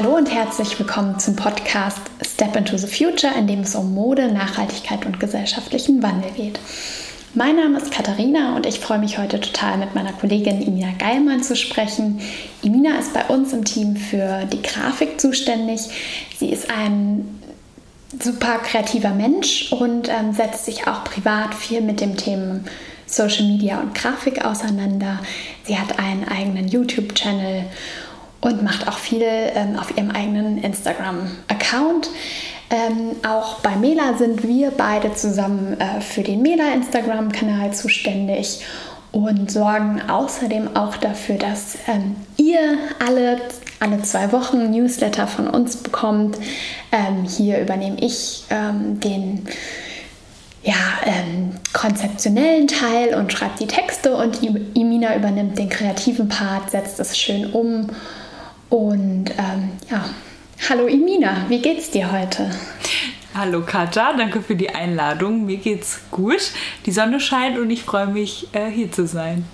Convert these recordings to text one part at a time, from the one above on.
Hallo und herzlich willkommen zum Podcast Step into the Future, in dem es um Mode, Nachhaltigkeit und gesellschaftlichen Wandel geht. Mein Name ist Katharina und ich freue mich heute total mit meiner Kollegin Imina Geilmann zu sprechen. Imina ist bei uns im Team für die Grafik zuständig. Sie ist ein super kreativer Mensch und ähm, setzt sich auch privat viel mit dem Thema Social Media und Grafik auseinander. Sie hat einen eigenen YouTube-Channel und macht auch viel ähm, auf ihrem eigenen Instagram-Account. Ähm, auch bei Mela sind wir beide zusammen äh, für den Mela Instagram-Kanal zuständig und sorgen außerdem auch dafür, dass ähm, ihr alle, alle zwei Wochen Newsletter von uns bekommt. Ähm, hier übernehme ich ähm, den ja, ähm, konzeptionellen Teil und schreibt die Texte und Imina übernimmt den kreativen Part, setzt es schön um und ähm, ja, hallo Imina, wie geht's dir heute? Hallo Katja, danke für die Einladung. Mir geht's gut. Die Sonne scheint und ich freue mich, äh, hier zu sein.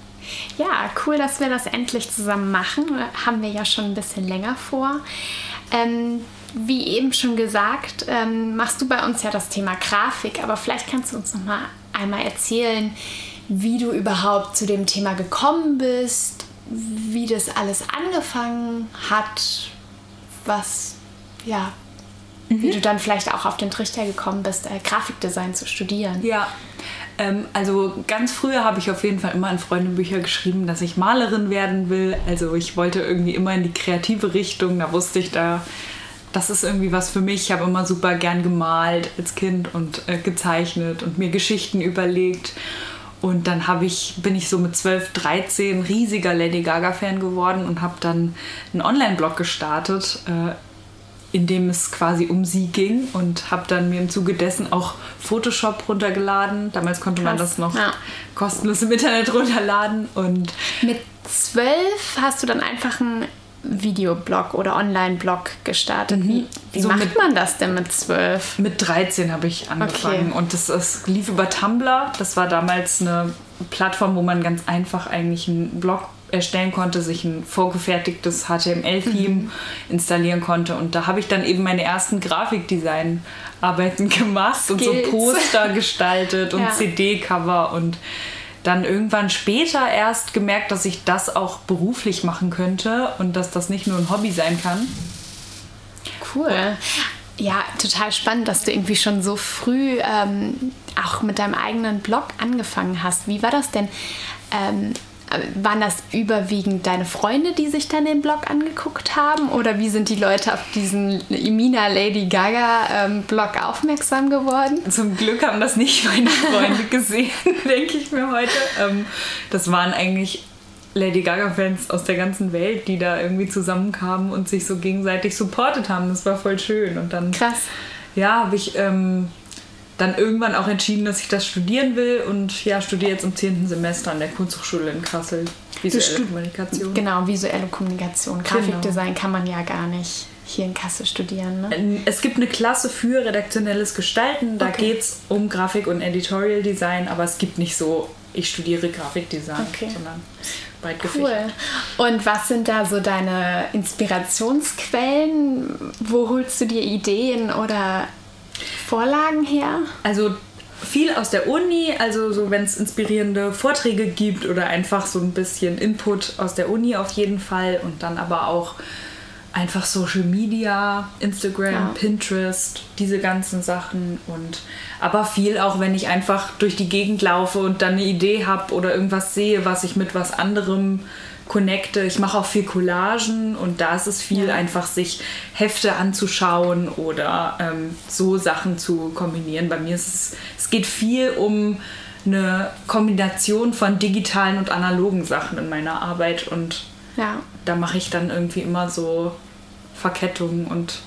Ja, cool, dass wir das endlich zusammen machen. Haben wir ja schon ein bisschen länger vor. Ähm, wie eben schon gesagt, ähm, machst du bei uns ja das Thema Grafik, aber vielleicht kannst du uns noch mal einmal erzählen, wie du überhaupt zu dem Thema gekommen bist, wie das alles angefangen hat, was, ja, mhm. wie du dann vielleicht auch auf den Trichter gekommen bist, äh, Grafikdesign zu studieren. Ja, ähm, also ganz früher habe ich auf jeden Fall immer in Freundebücher geschrieben, dass ich Malerin werden will. Also ich wollte irgendwie immer in die kreative Richtung. Da wusste ich, da, das ist irgendwie was für mich. Ich habe immer super gern gemalt als Kind und äh, gezeichnet und mir Geschichten überlegt. Und dann ich, bin ich so mit 12, 13 riesiger Lady Gaga-Fan geworden und habe dann einen Online-Blog gestartet, äh, in dem es quasi um sie ging und habe dann mir im Zuge dessen auch Photoshop runtergeladen. Damals konnte Krass. man das noch ja. kostenlos im Internet runterladen. Und mit zwölf hast du dann einfach ein Videoblog oder Online-Blog gestartet. Mhm. Wie, wie so macht mit, man das denn mit zwölf? Mit 13 habe ich angefangen okay. und das, das, lief über Tumblr. Das war damals eine Plattform, wo man ganz einfach eigentlich einen Blog erstellen konnte, sich ein vorgefertigtes HTML-Theme mhm. installieren konnte. Und da habe ich dann eben meine ersten Grafikdesign-Arbeiten gemacht Skills. und so Poster gestaltet und ja. CD-Cover und dann irgendwann später erst gemerkt, dass ich das auch beruflich machen könnte und dass das nicht nur ein Hobby sein kann. Cool. Ja, total spannend, dass du irgendwie schon so früh ähm, auch mit deinem eigenen Blog angefangen hast. Wie war das denn? Ähm, waren das überwiegend deine Freunde, die sich dann den Blog angeguckt haben? Oder wie sind die Leute auf diesen Imina Lady Gaga ähm, Blog aufmerksam geworden? Zum Glück haben das nicht meine Freunde gesehen, denke ich mir heute. Ähm, das waren eigentlich Lady Gaga-Fans aus der ganzen Welt, die da irgendwie zusammenkamen und sich so gegenseitig supportet haben. Das war voll schön. Und dann. Krass. Ja, habe ich. Ähm, dann irgendwann auch entschieden, dass ich das studieren will und ja, studiere jetzt im 10. Semester an der Kunsthochschule in Kassel. Visuelle Kommunikation. Genau, visuelle Kommunikation. Genau. Grafikdesign genau. kann man ja gar nicht hier in Kassel studieren. Ne? Es gibt eine Klasse für redaktionelles Gestalten, da okay. geht es um Grafik und Editorial Design, aber es gibt nicht so, ich studiere Grafikdesign, okay. sondern breit Cool. Und was sind da so deine Inspirationsquellen? Wo holst du dir Ideen oder Vorlagen her? Also viel aus der Uni, also so wenn es inspirierende Vorträge gibt oder einfach so ein bisschen Input aus der Uni auf jeden Fall und dann aber auch einfach Social Media, Instagram, ja. Pinterest, diese ganzen Sachen und aber viel auch, wenn ich einfach durch die Gegend laufe und dann eine Idee habe oder irgendwas sehe, was ich mit was anderem connecte. Ich mache auch viel Collagen und da ist es viel ja. einfach, sich Hefte anzuschauen oder ähm, so Sachen zu kombinieren. Bei mir ist es, es geht viel um eine Kombination von digitalen und analogen Sachen in meiner Arbeit und ja. da mache ich dann irgendwie immer so Verkettungen und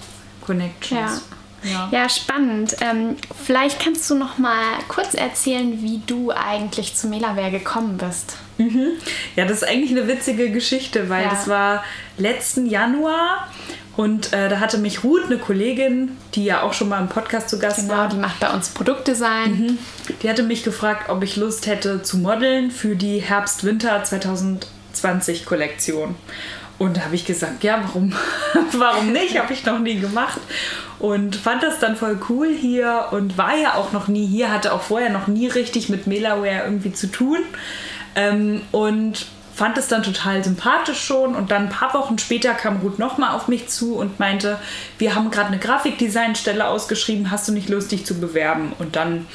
Connections. Ja. Ja. ja, spannend. Ähm, vielleicht kannst du noch mal kurz erzählen, wie du eigentlich zu Melaware gekommen bist. Mhm. Ja, das ist eigentlich eine witzige Geschichte, weil ja. das war letzten Januar und äh, da hatte mich Ruth, eine Kollegin, die ja auch schon mal im Podcast zu Gast genau, war. die macht bei uns Produktdesign. Mhm. Die hatte mich gefragt, ob ich Lust hätte zu modeln für die Herbst-Winter 2020 Kollektion. Und da habe ich gesagt, ja, warum, warum nicht? Habe ich noch nie gemacht. Und fand das dann voll cool hier und war ja auch noch nie hier, hatte auch vorher noch nie richtig mit Melaware irgendwie zu tun. Ähm, und fand es dann total sympathisch schon. Und dann ein paar Wochen später kam Ruth nochmal auf mich zu und meinte, wir haben gerade eine Grafikdesignstelle ausgeschrieben, hast du nicht Lust, dich zu bewerben? Und dann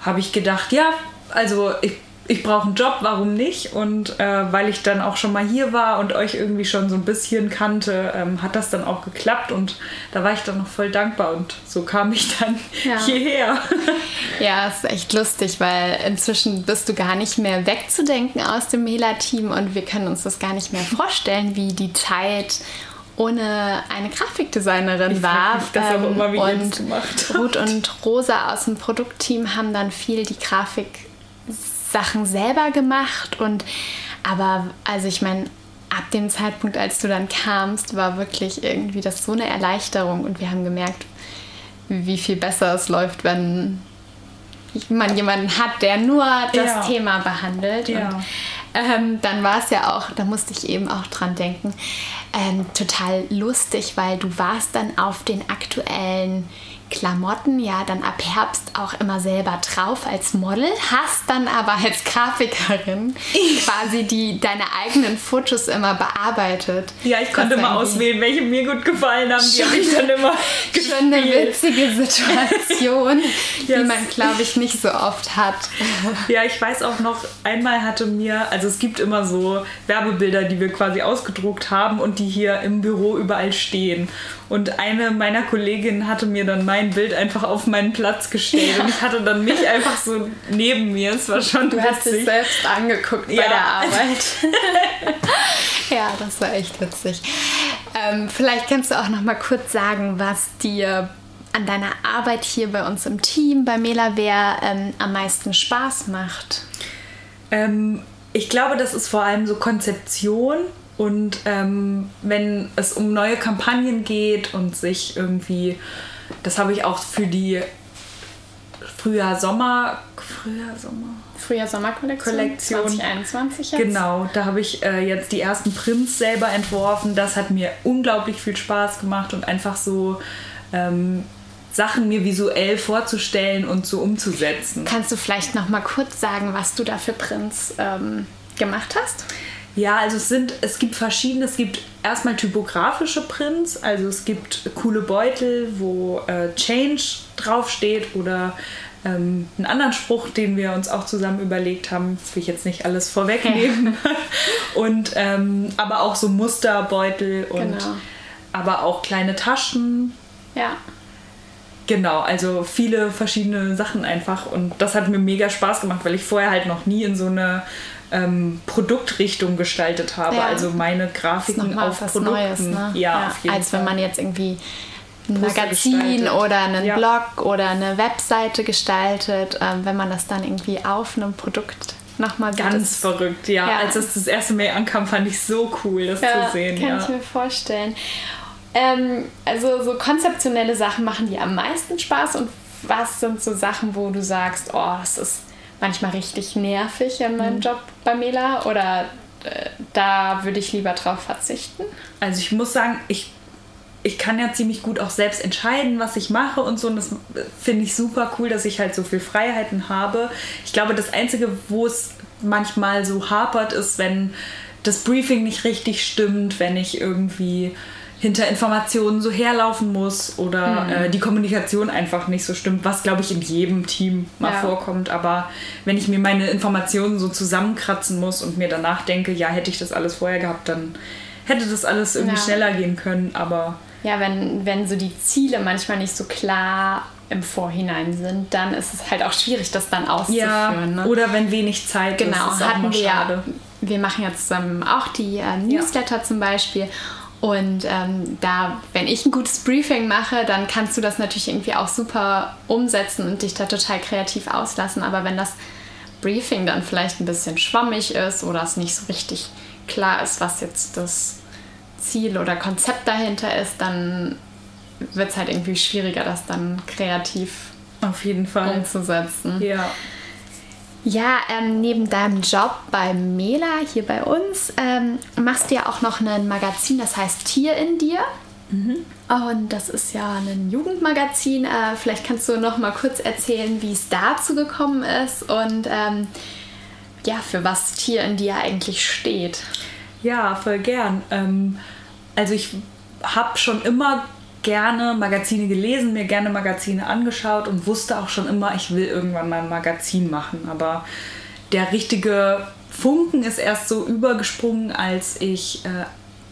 habe ich gedacht, ja, also ich ich brauche einen Job, warum nicht? Und äh, weil ich dann auch schon mal hier war und euch irgendwie schon so ein bisschen kannte, ähm, hat das dann auch geklappt und da war ich dann noch voll dankbar und so kam ich dann ja. hierher. Ja, ist echt lustig, weil inzwischen bist du gar nicht mehr wegzudenken aus dem Mela-Team und wir können uns das gar nicht mehr vorstellen, wie die Zeit ohne eine Grafikdesignerin ich war. Mich das ähm, auch immer, wie und Ruth und Rosa aus dem Produktteam haben dann viel die Grafik Sachen selber gemacht und aber also ich meine, ab dem Zeitpunkt, als du dann kamst, war wirklich irgendwie das so eine Erleichterung und wir haben gemerkt, wie viel besser es läuft, wenn man jemanden hat, der nur das ja. Thema behandelt. Ja. Und, ähm, dann war es ja auch, da musste ich eben auch dran denken, ähm, total lustig, weil du warst dann auf den aktuellen Klamotten ja dann ab Herbst auch immer selber drauf als Model, hast dann aber als Grafikerin quasi die deine eigenen Fotos immer bearbeitet. Ja, ich konnte mal auswählen, welche mir gut gefallen haben. Die habe ich dann immer gespielt. Schon eine witzige Situation, yes. die man, glaube ich, nicht so oft hat. Ja, ich weiß auch noch, einmal hatte mir, also es gibt immer so Werbebilder, die wir quasi ausgedruckt haben und die hier im Büro überall stehen. Und eine meiner Kolleginnen hatte mir dann mein Bild einfach auf meinen Platz gestellt. Ja. Und ich hatte dann mich einfach so neben mir. Es war schon Du witzig. hast dich selbst angeguckt ja. bei der Arbeit. ja, das war echt witzig. Ähm, vielleicht kannst du auch noch mal kurz sagen, was dir an deiner Arbeit hier bei uns im Team, bei Melaware, ähm, am meisten Spaß macht? Ähm, ich glaube, das ist vor allem so Konzeption und ähm, wenn es um neue Kampagnen geht und sich irgendwie, das habe ich auch für die Frühjahr-Sommer, Frühjahr-Sommer. Frühjahr-Sommer-Kollektion 2021 jetzt. Genau, da habe ich äh, jetzt die ersten Prints selber entworfen. Das hat mir unglaublich viel Spaß gemacht und einfach so ähm, Sachen mir visuell vorzustellen und so umzusetzen. Kannst du vielleicht noch mal kurz sagen, was du da für Prints ähm, gemacht hast? Ja, also es sind, es gibt verschiedene, es gibt erstmal typografische Prints, also es gibt coole Beutel, wo äh, Change draufsteht oder ähm, einen anderen Spruch, den wir uns auch zusammen überlegt haben. Das will ich jetzt nicht alles vorwegnehmen. und ähm, aber auch so Musterbeutel und genau. aber auch kleine Taschen. Ja. Genau, also viele verschiedene Sachen einfach. Und das hat mir mega Spaß gemacht, weil ich vorher halt noch nie in so eine ähm, Produktrichtung gestaltet habe. Ja. Also meine Grafiken auf Produkten. Neues, ne? ja, ja, als Fall. wenn man jetzt irgendwie ein Magazin oder einen ja. Blog oder eine Webseite gestaltet, ähm, wenn man das dann irgendwie auf einem Produkt nochmal sieht. Ganz verrückt, ja. ja. Als es das erste Mal ankam, fand ich so cool, das ja, zu sehen. Kann ich mir vorstellen. Ähm, also so konzeptionelle Sachen machen dir am meisten Spaß und was sind so Sachen, wo du sagst, oh, das ist manchmal richtig nervig an meinem mhm. Job bei Mela oder äh, da würde ich lieber drauf verzichten? Also ich muss sagen, ich, ich kann ja ziemlich gut auch selbst entscheiden, was ich mache und so. Und das finde ich super cool, dass ich halt so viel Freiheiten habe. Ich glaube, das Einzige, wo es manchmal so hapert, ist, wenn das Briefing nicht richtig stimmt, wenn ich irgendwie hinter Informationen so herlaufen muss oder mhm. äh, die Kommunikation einfach nicht so stimmt, was glaube ich in jedem Team mal ja. vorkommt. Aber wenn ich mir meine Informationen so zusammenkratzen muss und mir danach denke, ja, hätte ich das alles vorher gehabt, dann hätte das alles irgendwie ja. schneller gehen können. Aber ja, wenn, wenn so die Ziele manchmal nicht so klar im Vorhinein sind, dann ist es halt auch schwierig, das dann auszuführen. Ja, ne? Oder wenn wenig Zeit genau, ist. Genau, hatten wir ja. Wir machen ja zusammen auch die äh, Newsletter ja. zum Beispiel. Und ähm, da, wenn ich ein gutes Briefing mache, dann kannst du das natürlich irgendwie auch super umsetzen und dich da total kreativ auslassen. Aber wenn das Briefing dann vielleicht ein bisschen schwammig ist oder es nicht so richtig klar ist, was jetzt das Ziel oder Konzept dahinter ist, dann wird es halt irgendwie schwieriger, das dann kreativ auf jeden Fall umzusetzen. Ja. Ja, ähm, neben deinem Job bei Mela hier bei uns ähm, machst du ja auch noch ein Magazin, das heißt Tier in dir. Mhm. Und das ist ja ein Jugendmagazin. Äh, vielleicht kannst du noch mal kurz erzählen, wie es dazu gekommen ist und ähm, ja, für was Tier in dir eigentlich steht. Ja, voll gern. Ähm, also ich habe schon immer gerne Magazine gelesen, mir gerne Magazine angeschaut und wusste auch schon immer, ich will irgendwann mal ein Magazin machen. Aber der richtige Funken ist erst so übergesprungen, als ich äh,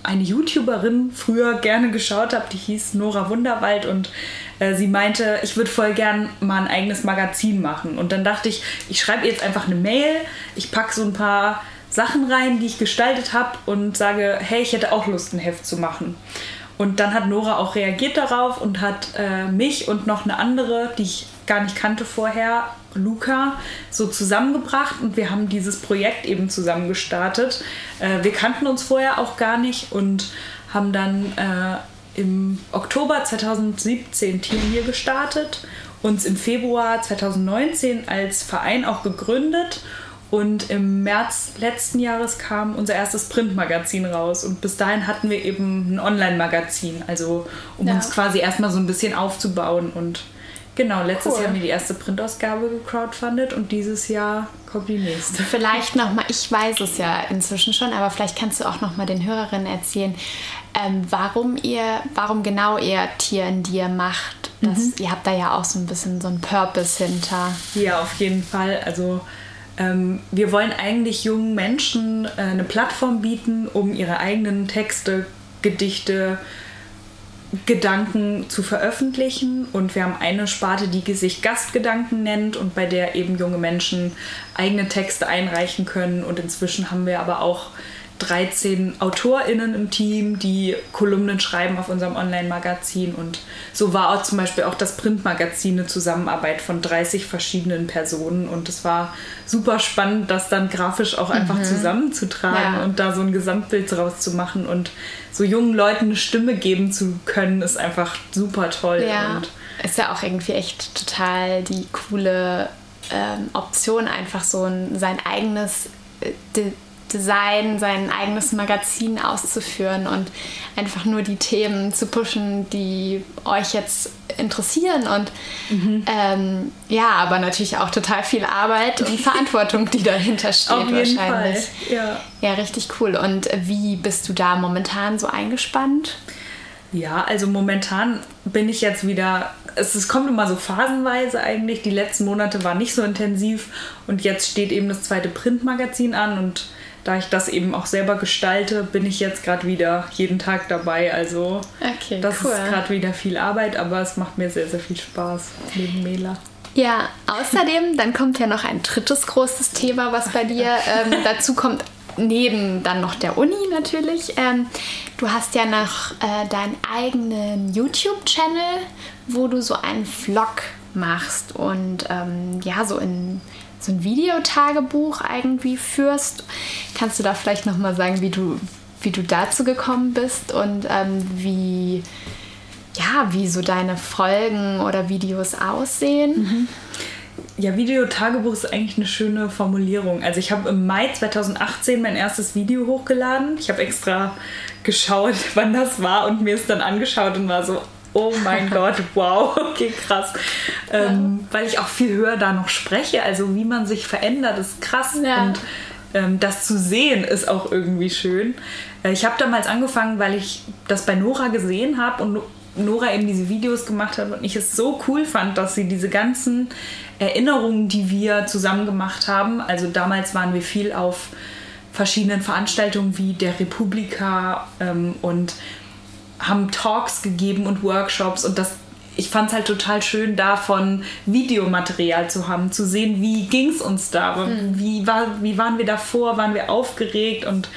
eine YouTuberin früher gerne geschaut habe, die hieß Nora Wunderwald und äh, sie meinte, ich würde voll gern mal ein eigenes Magazin machen. Und dann dachte ich, ich schreibe jetzt einfach eine Mail, ich packe so ein paar Sachen rein, die ich gestaltet habe und sage, hey, ich hätte auch Lust, ein Heft zu machen. Und dann hat Nora auch reagiert darauf und hat äh, mich und noch eine andere, die ich gar nicht kannte vorher, Luca, so zusammengebracht und wir haben dieses Projekt eben zusammen gestartet. Äh, wir kannten uns vorher auch gar nicht und haben dann äh, im Oktober 2017 Tier gestartet, uns im Februar 2019 als Verein auch gegründet und im März letzten Jahres kam unser erstes Printmagazin raus. Und bis dahin hatten wir eben ein Online-Magazin, also um ja. uns quasi erstmal so ein bisschen aufzubauen. Und genau, letztes cool. Jahr haben wir die erste Printausgabe gecrowdfundet und dieses Jahr kommt die nächste. Vielleicht nochmal, ich weiß es ja inzwischen schon, aber vielleicht kannst du auch nochmal den Hörerinnen erzählen, ähm, warum ihr, warum genau ihr Tier in dir macht. Das, mhm. Ihr habt da ja auch so ein bisschen so einen Purpose hinter. Ja, auf jeden Fall. Also wir wollen eigentlich jungen Menschen äh, eine Plattform bieten, um ihre eigenen Texte, Gedichte, Gedanken zu veröffentlichen. Und wir haben eine Sparte, die sich Gastgedanken nennt und bei der eben junge Menschen eigene Texte einreichen können. Und inzwischen haben wir aber auch 13 AutorInnen im Team, die Kolumnen schreiben auf unserem Online-Magazin. Und so war auch zum Beispiel auch das Printmagazin eine Zusammenarbeit von 30 verschiedenen Personen. Und es war super spannend, das dann grafisch auch einfach mhm. zusammenzutragen ja. und da so ein Gesamtbild draus zu machen. Und so jungen Leuten eine Stimme geben zu können, ist einfach super toll. Ja. Und ist ja auch irgendwie echt total die coole ähm, Option, einfach so ein, sein eigenes. Äh, Design, sein eigenes Magazin auszuführen und einfach nur die Themen zu pushen, die euch jetzt interessieren. Und mhm. ähm, ja, aber natürlich auch total viel Arbeit und Verantwortung, die dahinter steht Auf jeden wahrscheinlich. Fall. Ja. ja, richtig cool. Und wie bist du da momentan so eingespannt? Ja, also momentan bin ich jetzt wieder, es, es, kommt immer so phasenweise eigentlich. Die letzten Monate waren nicht so intensiv und jetzt steht eben das zweite Printmagazin an und da ich das eben auch selber gestalte, bin ich jetzt gerade wieder jeden Tag dabei. Also okay, das cool. ist gerade wieder viel Arbeit, aber es macht mir sehr, sehr viel Spaß neben Mela. Ja, außerdem, dann kommt ja noch ein drittes großes Thema, was bei dir ähm, dazu kommt, neben dann noch der Uni natürlich. Ähm, du hast ja noch äh, deinen eigenen YouTube-Channel, wo du so einen Vlog machst und ähm, ja, so in so ein Videotagebuch irgendwie führst. Kannst du da vielleicht nochmal sagen, wie du, wie du dazu gekommen bist und ähm, wie, ja, wie so deine Folgen oder Videos aussehen? Mhm. Ja, Videotagebuch ist eigentlich eine schöne Formulierung. Also ich habe im Mai 2018 mein erstes Video hochgeladen. Ich habe extra geschaut, wann das war und mir es dann angeschaut und war so, oh mein Gott, wow, okay, krass. Ähm, weil ich auch viel höher da noch spreche. Also wie man sich verändert, ist krass. Ja. Und ähm, das zu sehen ist auch irgendwie schön. Äh, ich habe damals angefangen, weil ich das bei Nora gesehen habe und Nora eben diese Videos gemacht hat und ich es so cool fand, dass sie diese ganzen Erinnerungen, die wir zusammen gemacht haben, also damals waren wir viel auf verschiedenen Veranstaltungen wie der Republika ähm, und haben Talks gegeben und Workshops und das ich fand es halt total schön, davon Videomaterial zu haben, zu sehen, wie ging es uns da, mhm. wie, war, wie waren wir davor, waren wir aufgeregt und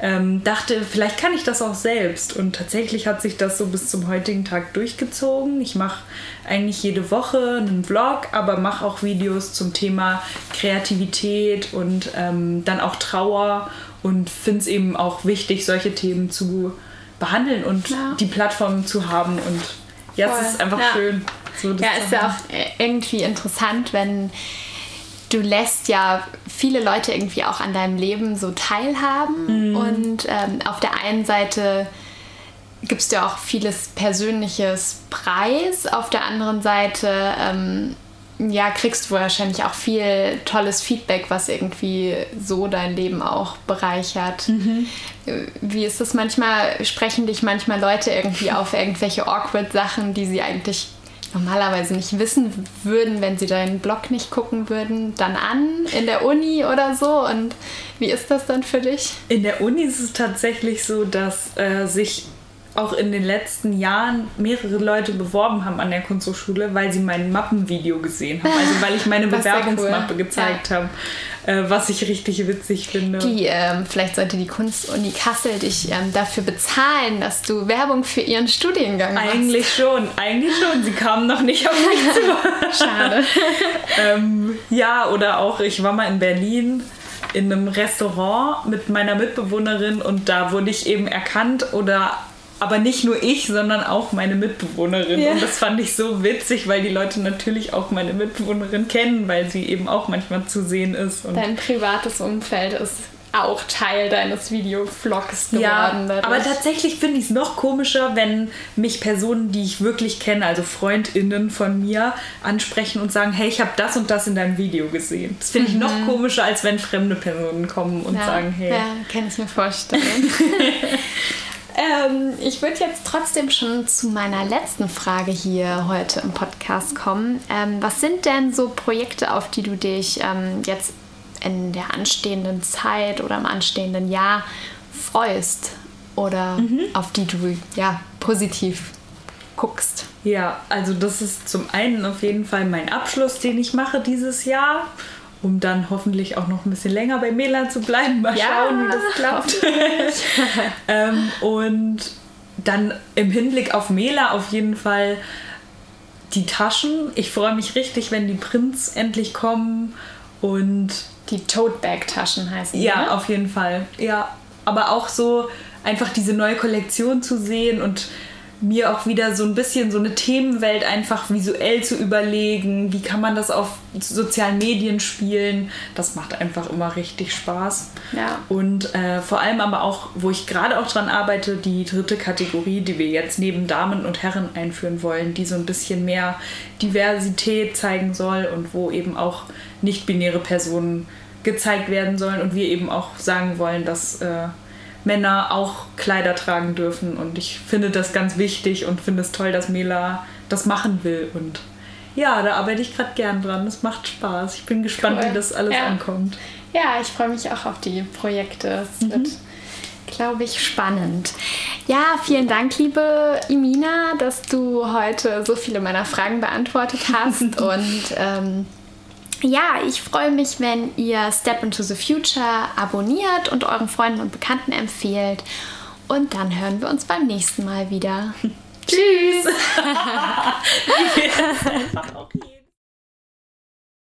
ähm, dachte, vielleicht kann ich das auch selbst. Und tatsächlich hat sich das so bis zum heutigen Tag durchgezogen. Ich mache eigentlich jede Woche einen Vlog, aber mache auch Videos zum Thema Kreativität und ähm, dann auch Trauer und finde es eben auch wichtig, solche Themen zu behandeln und ja. die Plattform zu haben. Und jetzt Voll. ist es einfach ja. schön. So ja, ist ja auch irgendwie interessant, wenn du lässt ja viele Leute irgendwie auch an deinem Leben so teilhaben. Mhm. Und ähm, auf der einen Seite gibst du auch vieles Persönliches Preis, auf der anderen Seite ähm, ja, kriegst du wahrscheinlich auch viel tolles Feedback, was irgendwie so dein Leben auch bereichert. Mhm. Wie ist das manchmal? Sprechen dich manchmal Leute irgendwie auf irgendwelche awkward Sachen, die sie eigentlich normalerweise nicht wissen würden, wenn sie deinen Blog nicht gucken würden, dann an in der Uni oder so? Und wie ist das dann für dich? In der Uni ist es tatsächlich so, dass äh, sich auch in den letzten Jahren mehrere Leute beworben haben an der Kunsthochschule, weil sie mein Mappenvideo gesehen haben. Also weil ich meine Bewerbungsmappe cool. gezeigt ja. habe, äh, was ich richtig witzig finde. Die, ähm, vielleicht sollte die Kunstuni Kassel dich ähm, dafür bezahlen, dass du Werbung für ihren Studiengang machst. Eigentlich schon, eigentlich schon. Sie kamen noch nicht auf mich zu. Schade. ähm, ja, oder auch, ich war mal in Berlin in einem Restaurant mit meiner Mitbewohnerin und da wurde ich eben erkannt oder aber nicht nur ich, sondern auch meine Mitbewohnerin. Ja. Und das fand ich so witzig, weil die Leute natürlich auch meine Mitbewohnerin kennen, weil sie eben auch manchmal zu sehen ist. Dein privates Umfeld ist auch Teil deines Videovlogs geworden. Ja, dadurch. aber tatsächlich finde ich es noch komischer, wenn mich Personen, die ich wirklich kenne, also FreundInnen von mir, ansprechen und sagen, hey, ich habe das und das in deinem Video gesehen. Das finde ich mhm. noch komischer, als wenn fremde Personen kommen und ja, sagen, hey. Ja, kann ich mir vorstellen. Ähm, ich würde jetzt trotzdem schon zu meiner letzten Frage hier heute im Podcast kommen. Ähm, was sind denn so Projekte, auf die du dich ähm, jetzt in der anstehenden Zeit oder im anstehenden Jahr freust oder mhm. auf die du ja positiv guckst? Ja, also das ist zum einen auf jeden Fall mein Abschluss, den ich mache dieses Jahr um dann hoffentlich auch noch ein bisschen länger bei Mela zu bleiben. Mal ja, schauen, wie das klappt. ähm, und dann im Hinblick auf Mela auf jeden Fall die Taschen. Ich freue mich richtig, wenn die Prints endlich kommen und die Tote Bag Taschen heißen die. Ja, ne? auf jeden Fall. Ja, aber auch so einfach diese neue Kollektion zu sehen und mir auch wieder so ein bisschen so eine Themenwelt einfach visuell zu überlegen. Wie kann man das auf sozialen Medien spielen? Das macht einfach immer richtig Spaß. Ja. Und äh, vor allem aber auch, wo ich gerade auch dran arbeite, die dritte Kategorie, die wir jetzt neben Damen und Herren einführen wollen, die so ein bisschen mehr Diversität zeigen soll und wo eben auch nicht-binäre Personen gezeigt werden sollen und wir eben auch sagen wollen, dass äh, Männer auch Kleider tragen dürfen. Und ich finde das ganz wichtig und finde es toll, dass Mela das machen will. Und ja, da arbeite ich gerade gern dran. Das macht Spaß. Ich bin gespannt, cool. wie das alles ja. ankommt. Ja, ich freue mich auch auf die Projekte. Es mhm. wird, glaube ich, spannend. Ja, vielen Dank, liebe Imina, dass du heute so viele meiner Fragen beantwortet hast. und ähm, ja, ich freue mich, wenn ihr Step into the Future abonniert und euren Freunden und Bekannten empfehlt. Und dann hören wir uns beim nächsten Mal wieder. Tschüss!